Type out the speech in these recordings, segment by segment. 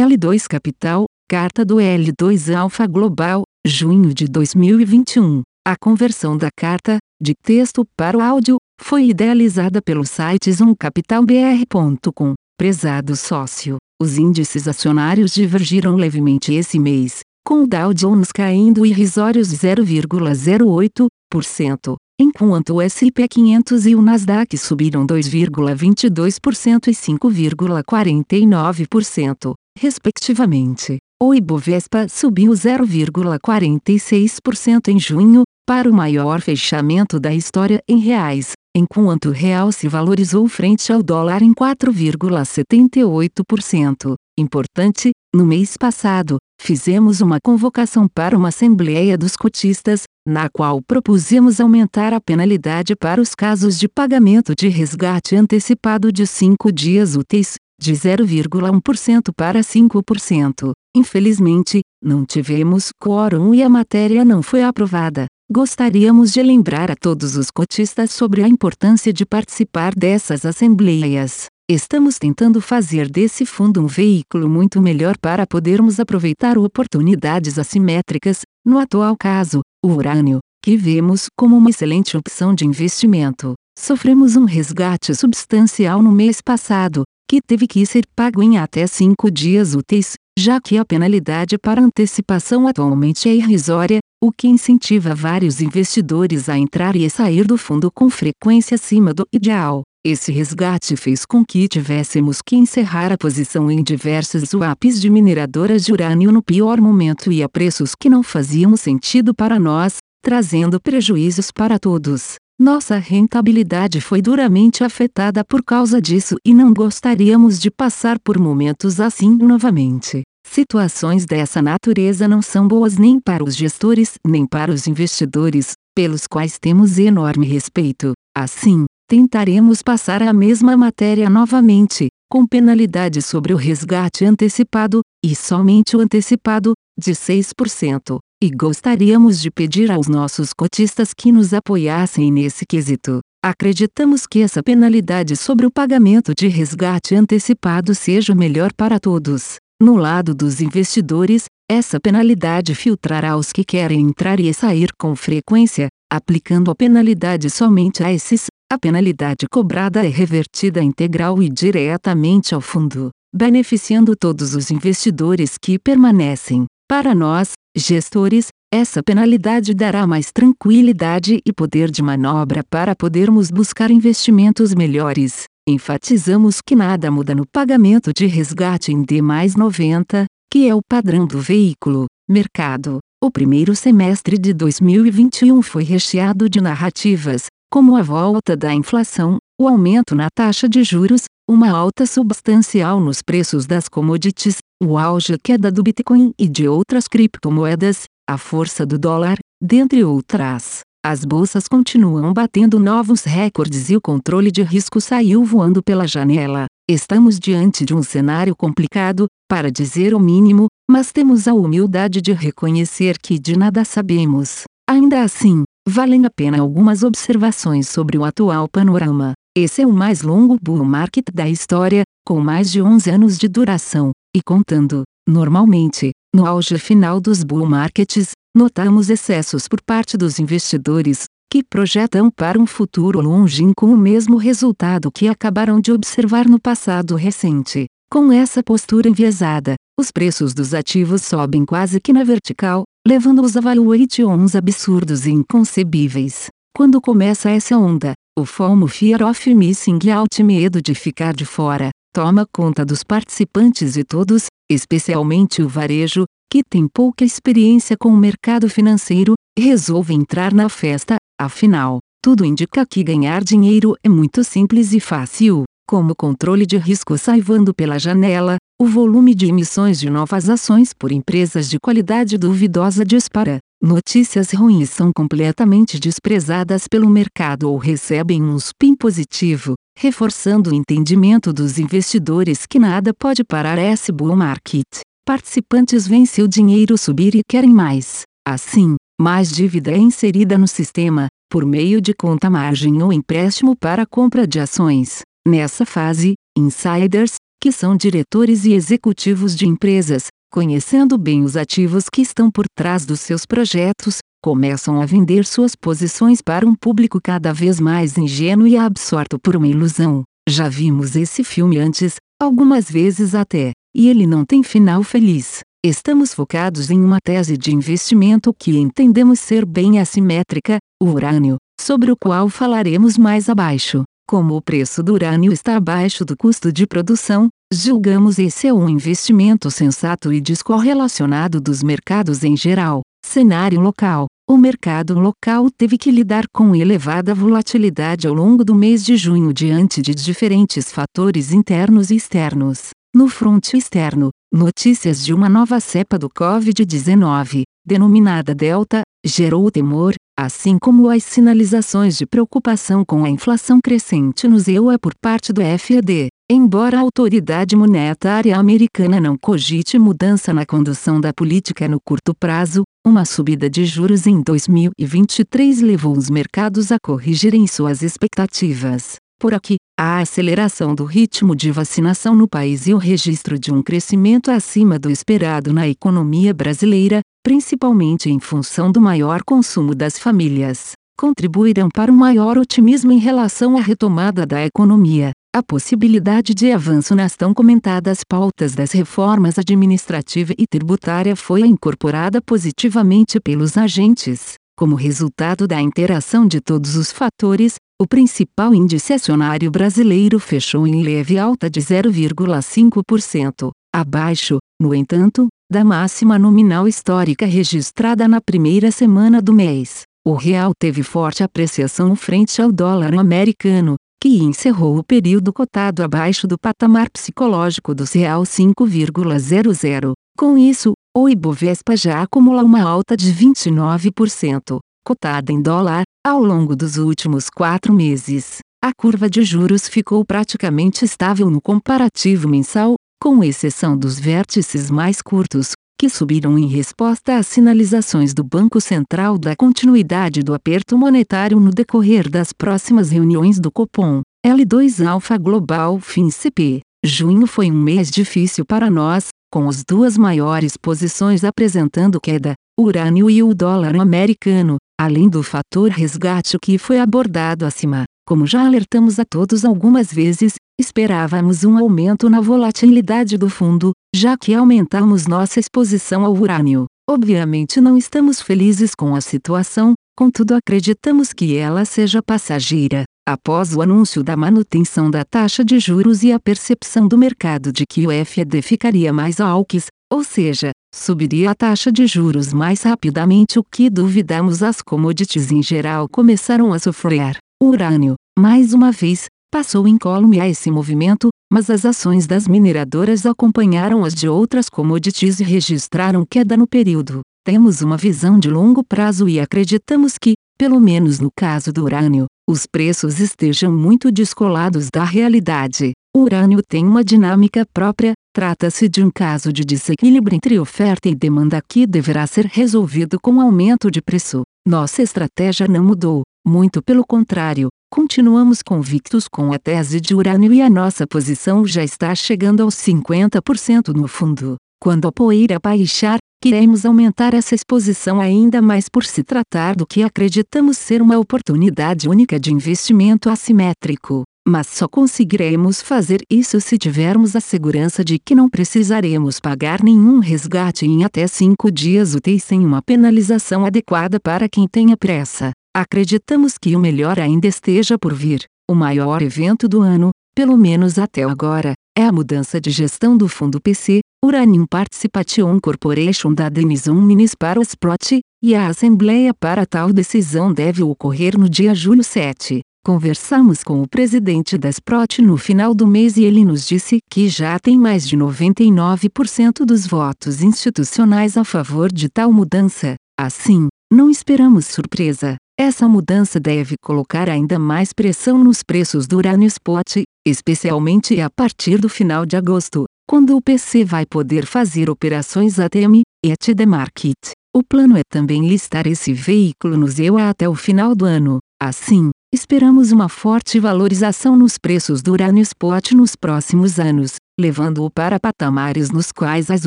L2 Capital, carta do L2 Alpha Global, junho de 2021. A conversão da carta, de texto para o áudio, foi idealizada pelo site zoomcapitalbr.com. Prezado sócio, os índices acionários divergiram levemente esse mês, com o Dow Jones caindo irrisórios 0,08%, enquanto o S&P 500 e o Nasdaq subiram 2,22% e 5,49%, respectivamente. O Ibovespa subiu 0,46% em junho, para o maior fechamento da história em reais, enquanto o real se valorizou frente ao dólar em 4,78%. Importante, no mês passado, fizemos uma convocação para uma Assembleia dos Cotistas, na qual propusemos aumentar a penalidade para os casos de pagamento de resgate antecipado de 5 dias úteis, de 0,1% para 5%. Infelizmente, não tivemos quórum e a matéria não foi aprovada. Gostaríamos de lembrar a todos os cotistas sobre a importância de participar dessas assembleias. Estamos tentando fazer desse fundo um veículo muito melhor para podermos aproveitar oportunidades assimétricas, no atual caso, o urânio, que vemos como uma excelente opção de investimento. Sofremos um resgate substancial no mês passado, que teve que ser pago em até cinco dias úteis, já que a penalidade para antecipação atualmente é irrisória, o que incentiva vários investidores a entrar e sair do fundo com frequência acima do ideal. Esse resgate fez com que tivéssemos que encerrar a posição em diversas swaps de mineradoras de urânio no pior momento e a preços que não faziam sentido para nós, trazendo prejuízos para todos. Nossa rentabilidade foi duramente afetada por causa disso e não gostaríamos de passar por momentos assim novamente. Situações dessa natureza não são boas nem para os gestores nem para os investidores, pelos quais temos enorme respeito. Assim, tentaremos passar a mesma matéria novamente, com penalidade sobre o resgate antecipado, e somente o antecipado, de 6%, e gostaríamos de pedir aos nossos cotistas que nos apoiassem nesse quesito. Acreditamos que essa penalidade sobre o pagamento de resgate antecipado seja o melhor para todos. No lado dos investidores, essa penalidade filtrará os que querem entrar e sair com frequência, aplicando a penalidade somente a esses, a penalidade cobrada é revertida integral e diretamente ao fundo, beneficiando todos os investidores que permanecem. Para nós, gestores, essa penalidade dará mais tranquilidade e poder de manobra para podermos buscar investimentos melhores. Enfatizamos que nada muda no pagamento de resgate em D mais 90, que é o padrão do veículo, mercado. O primeiro semestre de 2021 foi recheado de narrativas, como a volta da inflação, o aumento na taxa de juros, uma alta substancial nos preços das commodities, o auge queda do Bitcoin e de outras criptomoedas, a força do dólar, dentre outras. As bolsas continuam batendo novos recordes e o controle de risco saiu voando pela janela. Estamos diante de um cenário complicado, para dizer o mínimo, mas temos a humildade de reconhecer que de nada sabemos. Ainda assim, valem a pena algumas observações sobre o atual panorama. Esse é o mais longo bull market da história, com mais de 11 anos de duração, e contando. Normalmente, no auge final dos bull markets, notamos excessos por parte dos investidores, que projetam para um futuro longínquo o mesmo resultado que acabaram de observar no passado recente. Com essa postura enviesada, os preços dos ativos sobem quase que na vertical, levando-os valuations absurdos e inconcebíveis. Quando começa essa onda, o FOMO Fear of Missing Out medo de ficar de fora, toma conta dos participantes e todos, especialmente o varejo, que tem pouca experiência com o mercado financeiro, resolve entrar na festa, afinal, tudo indica que ganhar dinheiro é muito simples e fácil. Como o controle de risco sai voando pela janela, o volume de emissões de novas ações por empresas de qualidade duvidosa dispara. Notícias ruins são completamente desprezadas pelo mercado ou recebem um spin positivo, reforçando o entendimento dos investidores que nada pode parar esse bull market. Participantes veem seu dinheiro subir e querem mais. Assim, mais dívida é inserida no sistema, por meio de conta margem ou empréstimo para compra de ações. Nessa fase, insiders, que são diretores e executivos de empresas, conhecendo bem os ativos que estão por trás dos seus projetos, começam a vender suas posições para um público cada vez mais ingênuo e absorto por uma ilusão. Já vimos esse filme antes, algumas vezes até, e ele não tem final feliz. Estamos focados em uma tese de investimento que entendemos ser bem assimétrica, o urânio, sobre o qual falaremos mais abaixo. Como o preço do urânio está abaixo do custo de produção, julgamos esse é um investimento sensato e descorrelacionado dos mercados em geral. Cenário local: o mercado local teve que lidar com elevada volatilidade ao longo do mês de junho diante de diferentes fatores internos e externos. No fronte externo, notícias de uma nova cepa do Covid-19, denominada Delta, gerou temor, assim como as sinalizações de preocupação com a inflação crescente no EUA por parte do FED. Embora a autoridade monetária americana não cogite mudança na condução da política no curto prazo, uma subida de juros em 2023 levou os mercados a corrigirem suas expectativas. Por aqui, a aceleração do ritmo de vacinação no país e o registro de um crescimento acima do esperado na economia brasileira, principalmente em função do maior consumo das famílias, contribuirão para um maior otimismo em relação à retomada da economia. A possibilidade de avanço nas tão comentadas pautas das reformas administrativa e tributária foi incorporada positivamente pelos agentes. Como resultado da interação de todos os fatores, o principal índice acionário brasileiro fechou em leve alta de 0,5%, abaixo, no entanto, da máxima nominal histórica registrada na primeira semana do mês. O real teve forte apreciação frente ao dólar americano, que encerrou o período cotado abaixo do patamar psicológico do real 5,00. Com isso, o Ibovespa já acumula uma alta de 29%, cotada em dólar, ao longo dos últimos quatro meses. A curva de juros ficou praticamente estável no comparativo mensal, com exceção dos vértices mais curtos, que subiram em resposta às sinalizações do Banco Central da continuidade do aperto monetário no decorrer das próximas reuniões do Copom. L2 Alpha Global FinCP. Junho foi um mês difícil para nós, com as duas maiores posições apresentando queda, o urânio e o dólar americano, além do fator resgate que foi abordado acima. Como já alertamos a todos algumas vezes, esperávamos um aumento na volatilidade do fundo, já que aumentamos nossa exposição ao urânio. Obviamente não estamos felizes com a situação, contudo acreditamos que ela seja passageira. Após o anúncio da manutenção da taxa de juros e a percepção do mercado de que o FED ficaria mais alques, ou seja, subiria a taxa de juros mais rapidamente, o que duvidamos, as commodities em geral começaram a sofrer. O urânio, mais uma vez, passou incólume a esse movimento, mas as ações das mineradoras acompanharam as de outras commodities e registraram queda no período. Temos uma visão de longo prazo e acreditamos que, pelo menos no caso do urânio, os preços estejam muito descolados da realidade. O urânio tem uma dinâmica própria, trata-se de um caso de desequilíbrio entre oferta e demanda que deverá ser resolvido com aumento de preço. Nossa estratégia não mudou, muito pelo contrário, continuamos convictos com a tese de urânio e a nossa posição já está chegando aos 50% no fundo. Quando a poeira baixar, Queremos aumentar essa exposição ainda mais por se tratar do que acreditamos ser uma oportunidade única de investimento assimétrico. Mas só conseguiremos fazer isso se tivermos a segurança de que não precisaremos pagar nenhum resgate em até cinco dias úteis sem uma penalização adequada para quem tenha pressa. Acreditamos que o melhor ainda esteja por vir. O maior evento do ano, pelo menos até agora, é a mudança de gestão do fundo PC, Uranium Participation Corporation da Denison Minis para o SPROT, e a assembleia para tal decisão deve ocorrer no dia julho 7. Conversamos com o presidente da SPROT no final do mês e ele nos disse que já tem mais de 99% dos votos institucionais a favor de tal mudança. Assim, não esperamos surpresa. Essa mudança deve colocar ainda mais pressão nos preços do urânio spot, especialmente a partir do final de agosto, quando o PC vai poder fazer operações ATM e at the market. O plano é também listar esse veículo no ZEUA até o final do ano. Assim, esperamos uma forte valorização nos preços do urânio spot nos próximos anos, levando-o para patamares nos quais as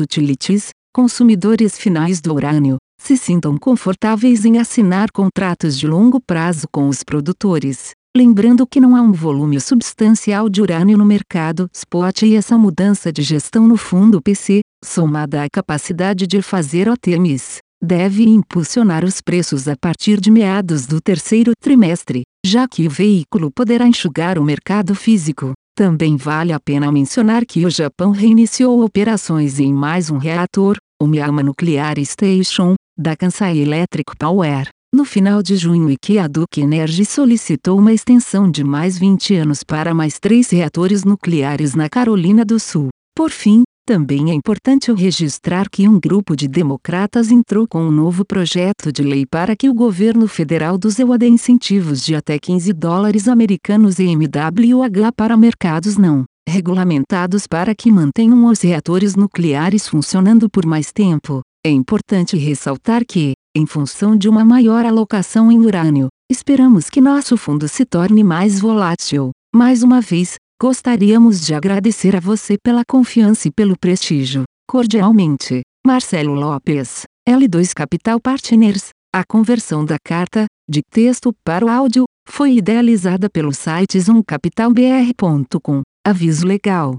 utilities, consumidores finais do urânio, se sintam confortáveis em assinar contratos de longo prazo com os produtores. Lembrando que não há um volume substancial de urânio no mercado spot e essa mudança de gestão no fundo PC, somada à capacidade de fazer OTMs, deve impulsionar os preços a partir de meados do terceiro trimestre, já que o veículo poderá enxugar o mercado físico. Também vale a pena mencionar que o Japão reiniciou operações em mais um reator, o Miyama Nuclear Station, da Kansai Electric Power, no final de junho e que a Duke Energy solicitou uma extensão de mais 20 anos para mais três reatores nucleares na Carolina do Sul. Por fim, também é importante registrar que um grupo de democratas entrou com um novo projeto de lei para que o governo federal dê incentivos de até 15 dólares americanos e MWH para mercados não regulamentados para que mantenham os reatores nucleares funcionando por mais tempo. É importante ressaltar que, em função de uma maior alocação em urânio, esperamos que nosso fundo se torne mais volátil. Mais uma vez, gostaríamos de agradecer a você pela confiança e pelo prestígio. Cordialmente, Marcelo Lopes, L2 Capital Partners. A conversão da carta, de texto para o áudio, foi idealizada pelo site zoomcapitalbr.com. Aviso legal.